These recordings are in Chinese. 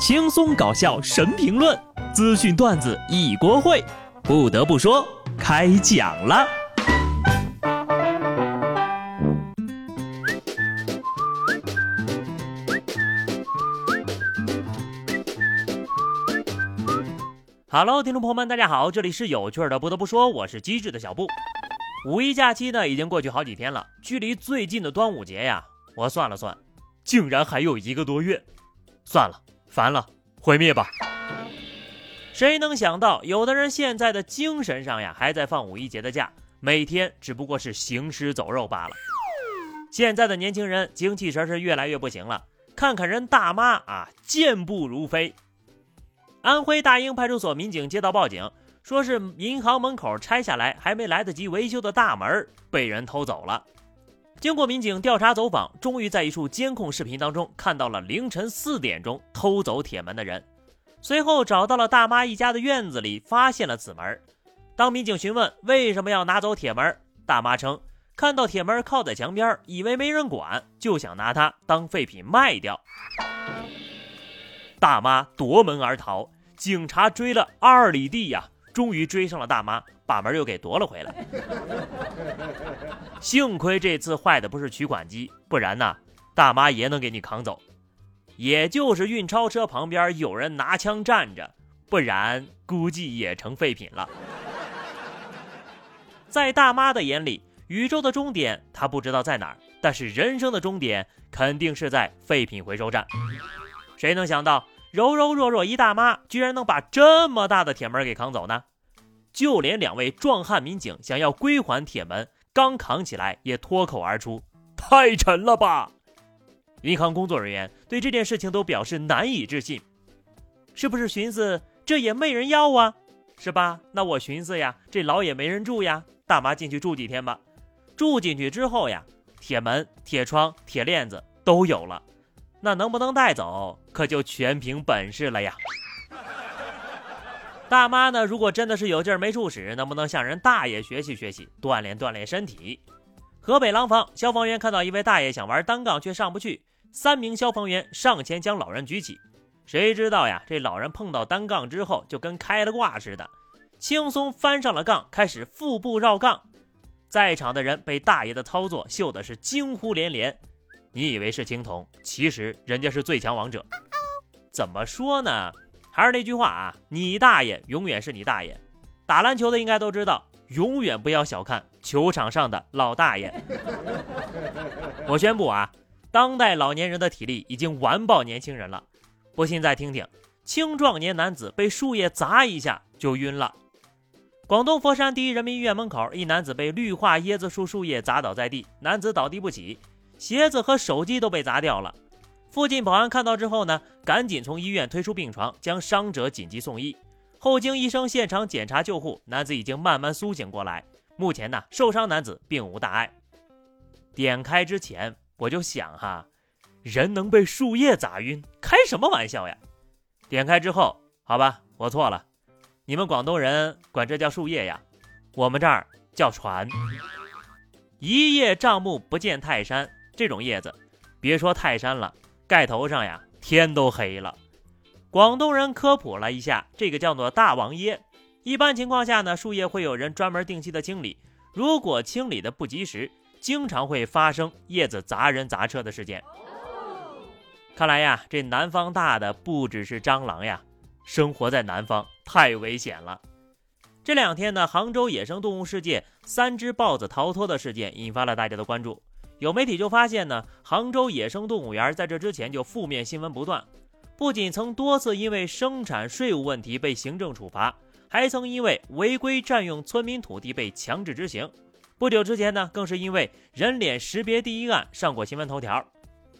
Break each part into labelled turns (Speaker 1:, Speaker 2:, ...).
Speaker 1: 轻松搞笑神评论，资讯段子一锅烩。不得不说，开讲了。Hello，听众朋友们，大家好，这里是有趣的。不得不说，我是机智的小布。五一假期呢，已经过去好几天了，距离最近的端午节呀，我算了算，竟然还有一个多月。算了，烦了，毁灭吧！谁能想到，有的人现在的精神上呀，还在放五一节的假，每天只不过是行尸走肉罢了。现在的年轻人精气神是越来越不行了，看看人大妈啊，健步如飞。安徽大英派出所民警接到报警，说是银行门口拆下来还没来得及维修的大门被人偷走了。经过民警调查走访，终于在一处监控视频当中看到了凌晨四点钟偷走铁门的人。随后找到了大妈一家的院子里，发现了此门。当民警询问为什么要拿走铁门，大妈称看到铁门靠在墙边，以为没人管，就想拿它当废品卖掉。大妈夺门而逃，警察追了二里地呀，终于追上了大妈，把门又给夺了回来。幸亏这次坏的不是取款机，不然呢，大妈也能给你扛走。也就是运钞车旁边有人拿枪站着，不然估计也成废品了。在大妈的眼里，宇宙的终点她不知道在哪儿，但是人生的终点肯定是在废品回收站。谁能想到柔柔弱弱一大妈，居然能把这么大的铁门给扛走呢？就连两位壮汉民警想要归还铁门，刚扛起来也脱口而出：“太沉了吧！”银行工作人员对这件事情都表示难以置信，是不是寻思这也没人要啊？是吧？那我寻思呀，这牢也没人住呀，大妈进去住几天吧。住进去之后呀，铁门、铁窗、铁链子都有了。那能不能带走，可就全凭本事了呀。大妈呢，如果真的是有劲儿没处使，能不能向人大爷学习学习，锻炼锻炼身体？河北廊坊消防员看到一位大爷想玩单杠却上不去，三名消防员上前将老人举起，谁知道呀，这老人碰到单杠之后就跟开了挂似的，轻松翻上了杠，开始腹部绕杠。在场的人被大爷的操作秀的是惊呼连连。你以为是青铜，其实人家是最强王者。怎么说呢？还是那句话啊，你大爷永远是你大爷。打篮球的应该都知道，永远不要小看球场上的老大爷。我宣布啊，当代老年人的体力已经完爆年轻人了。不信再听听，青壮年男子被树叶砸一下就晕了。广东佛山第一人民医院门口，一男子被绿化椰子树树叶砸倒在地，男子倒地不起。鞋子和手机都被砸掉了。附近保安看到之后呢，赶紧从医院推出病床，将伤者紧急送医。后经医生现场检查救护，男子已经慢慢苏醒过来。目前呢，受伤男子并无大碍。点开之前我就想哈，人能被树叶砸晕，开什么玩笑呀？点开之后，好吧，我错了。你们广东人管这叫树叶呀，我们这儿叫船。一叶障目不见泰山。这种叶子，别说泰山了，盖头上呀，天都黑了。广东人科普了一下，这个叫做大王椰。一般情况下呢，树叶会有人专门定期的清理，如果清理的不及时，经常会发生叶子砸人砸车的事件。看来呀，这南方大的不只是蟑螂呀，生活在南方太危险了。这两天呢，杭州野生动物世界三只豹子逃脱的事件引发了大家的关注。有媒体就发现呢，杭州野生动物园在这之前就负面新闻不断，不仅曾多次因为生产税务问题被行政处罚，还曾因为违规占用村民土地被强制执行。不久之前呢，更是因为人脸识别第一案上过新闻头条。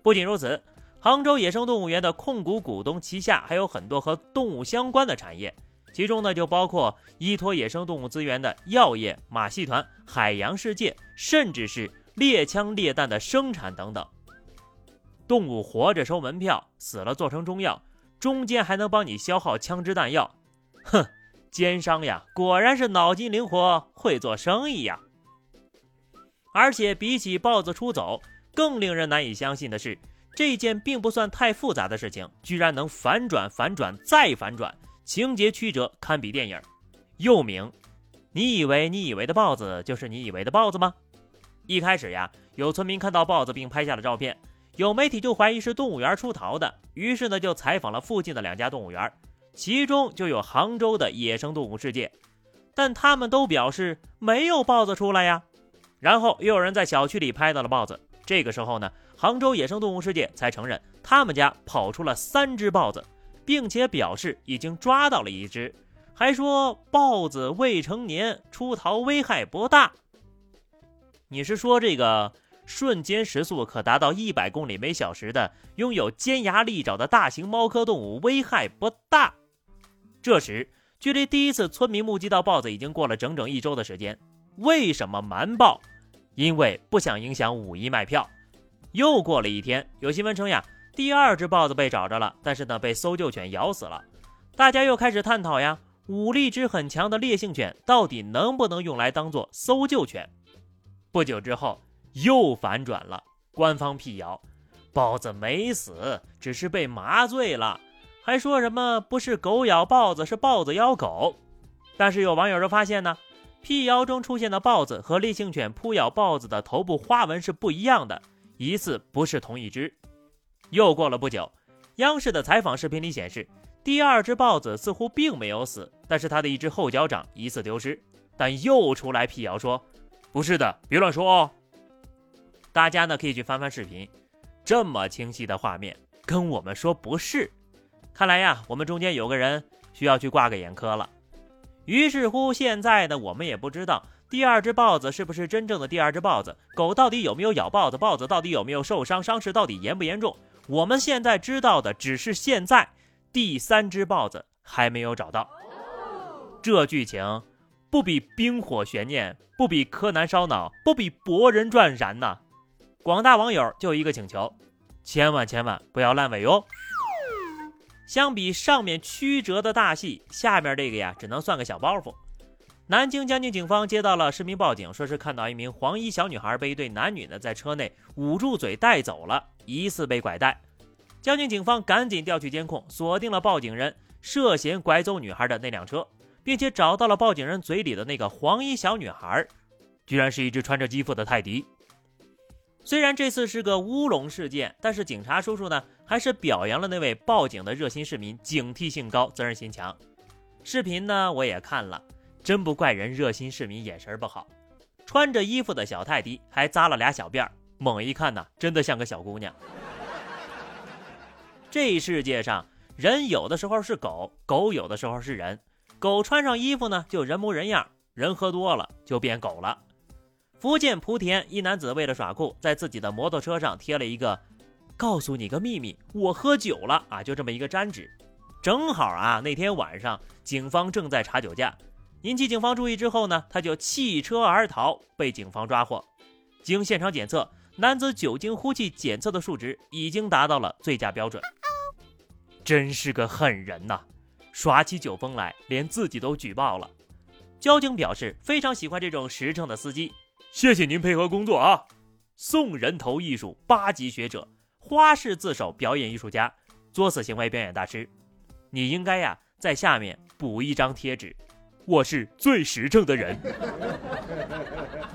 Speaker 1: 不仅如此，杭州野生动物园的控股股东旗下还有很多和动物相关的产业，其中呢就包括依托野生动物资源的药业、马戏团、海洋世界，甚至是。猎枪猎弹的生产等等，动物活着收门票，死了做成中药，中间还能帮你消耗枪支弹药。哼，奸商呀，果然是脑筋灵活，会做生意呀。而且比起豹子出走，更令人难以相信的是，这件并不算太复杂的事情，居然能反转、反转再反转，情节曲折堪比电影。又名，你以为你以为的豹子就是你以为的豹子吗？一开始呀，有村民看到豹子并拍下了照片，有媒体就怀疑是动物园出逃的，于是呢就采访了附近的两家动物园，其中就有杭州的野生动物世界，但他们都表示没有豹子出来呀。然后又有人在小区里拍到了豹子，这个时候呢，杭州野生动物世界才承认他们家跑出了三只豹子，并且表示已经抓到了一只，还说豹子未成年出逃危害不大。你是说这个瞬间时速可达到一百公里每小时的、拥有尖牙利爪的大型猫科动物危害不大？这时，距离第一次村民目击到豹子已经过了整整一周的时间，为什么瞒报？因为不想影响五一卖票。又过了一天，有新闻称呀，第二只豹子被找着了，但是呢，被搜救犬咬死了。大家又开始探讨呀，武力值很强的烈性犬到底能不能用来当做搜救犬？不久之后，又反转了。官方辟谣，豹子没死，只是被麻醉了，还说什么不是狗咬豹子，是豹子咬狗。但是有网友就发现呢，辟谣中出现的豹子和烈性犬扑咬豹子的头部花纹是不一样的，疑似不是同一只。又过了不久，央视的采访视频里显示，第二只豹子似乎并没有死，但是它的一只后脚掌疑似丢失。但又出来辟谣说。不是的，别乱说哦。大家呢可以去翻翻视频，这么清晰的画面，跟我们说不是。看来呀，我们中间有个人需要去挂个眼科了。于是乎，现在呢，我们也不知道第二只豹子是不是真正的第二只豹子，狗到底有没有咬豹子，豹子到底有没有受伤，伤势到底严不严重。我们现在知道的只是现在第三只豹子还没有找到。这剧情。不比冰火悬念，不比柯南烧脑，不比博人传燃呐！广大网友就一个请求，千万千万不要烂尾哟。相比上面曲折的大戏，下面这个呀，只能算个小包袱。南京江津警方接到了市民报警，说是看到一名黄衣小女孩被一对男女呢在车内捂住嘴带走了，疑似被拐带。江津警方赶紧调取监控，锁定了报警人涉嫌拐走女孩的那辆车。并且找到了报警人嘴里的那个黄衣小女孩，居然是一只穿着肌肤的泰迪。虽然这次是个乌龙事件，但是警察叔叔呢还是表扬了那位报警的热心市民，警惕性高，责任心强。视频呢我也看了，真不怪人热心市民眼神不好。穿着衣服的小泰迪还扎了俩小辫儿，猛一看呢，真的像个小姑娘。这世界上人有的时候是狗，狗有的时候是人。狗穿上衣服呢，就人模人样；人喝多了就变狗了。福建莆田一男子为了耍酷，在自己的摩托车上贴了一个“告诉你个秘密，我喝酒了啊”，就这么一个粘纸。正好啊，那天晚上警方正在查酒驾，引起警方注意之后呢，他就弃车而逃，被警方抓获。经现场检测，男子酒精呼气检测的数值已经达到了醉驾标准。真是个狠人呐！耍起酒疯来，连自己都举报了。交警表示非常喜欢这种实诚的司机，谢谢您配合工作啊！送人头艺术八级学者，花式自首表演艺术家，作死行为表演大师，你应该呀在下面补一张贴纸，我是最实诚的人。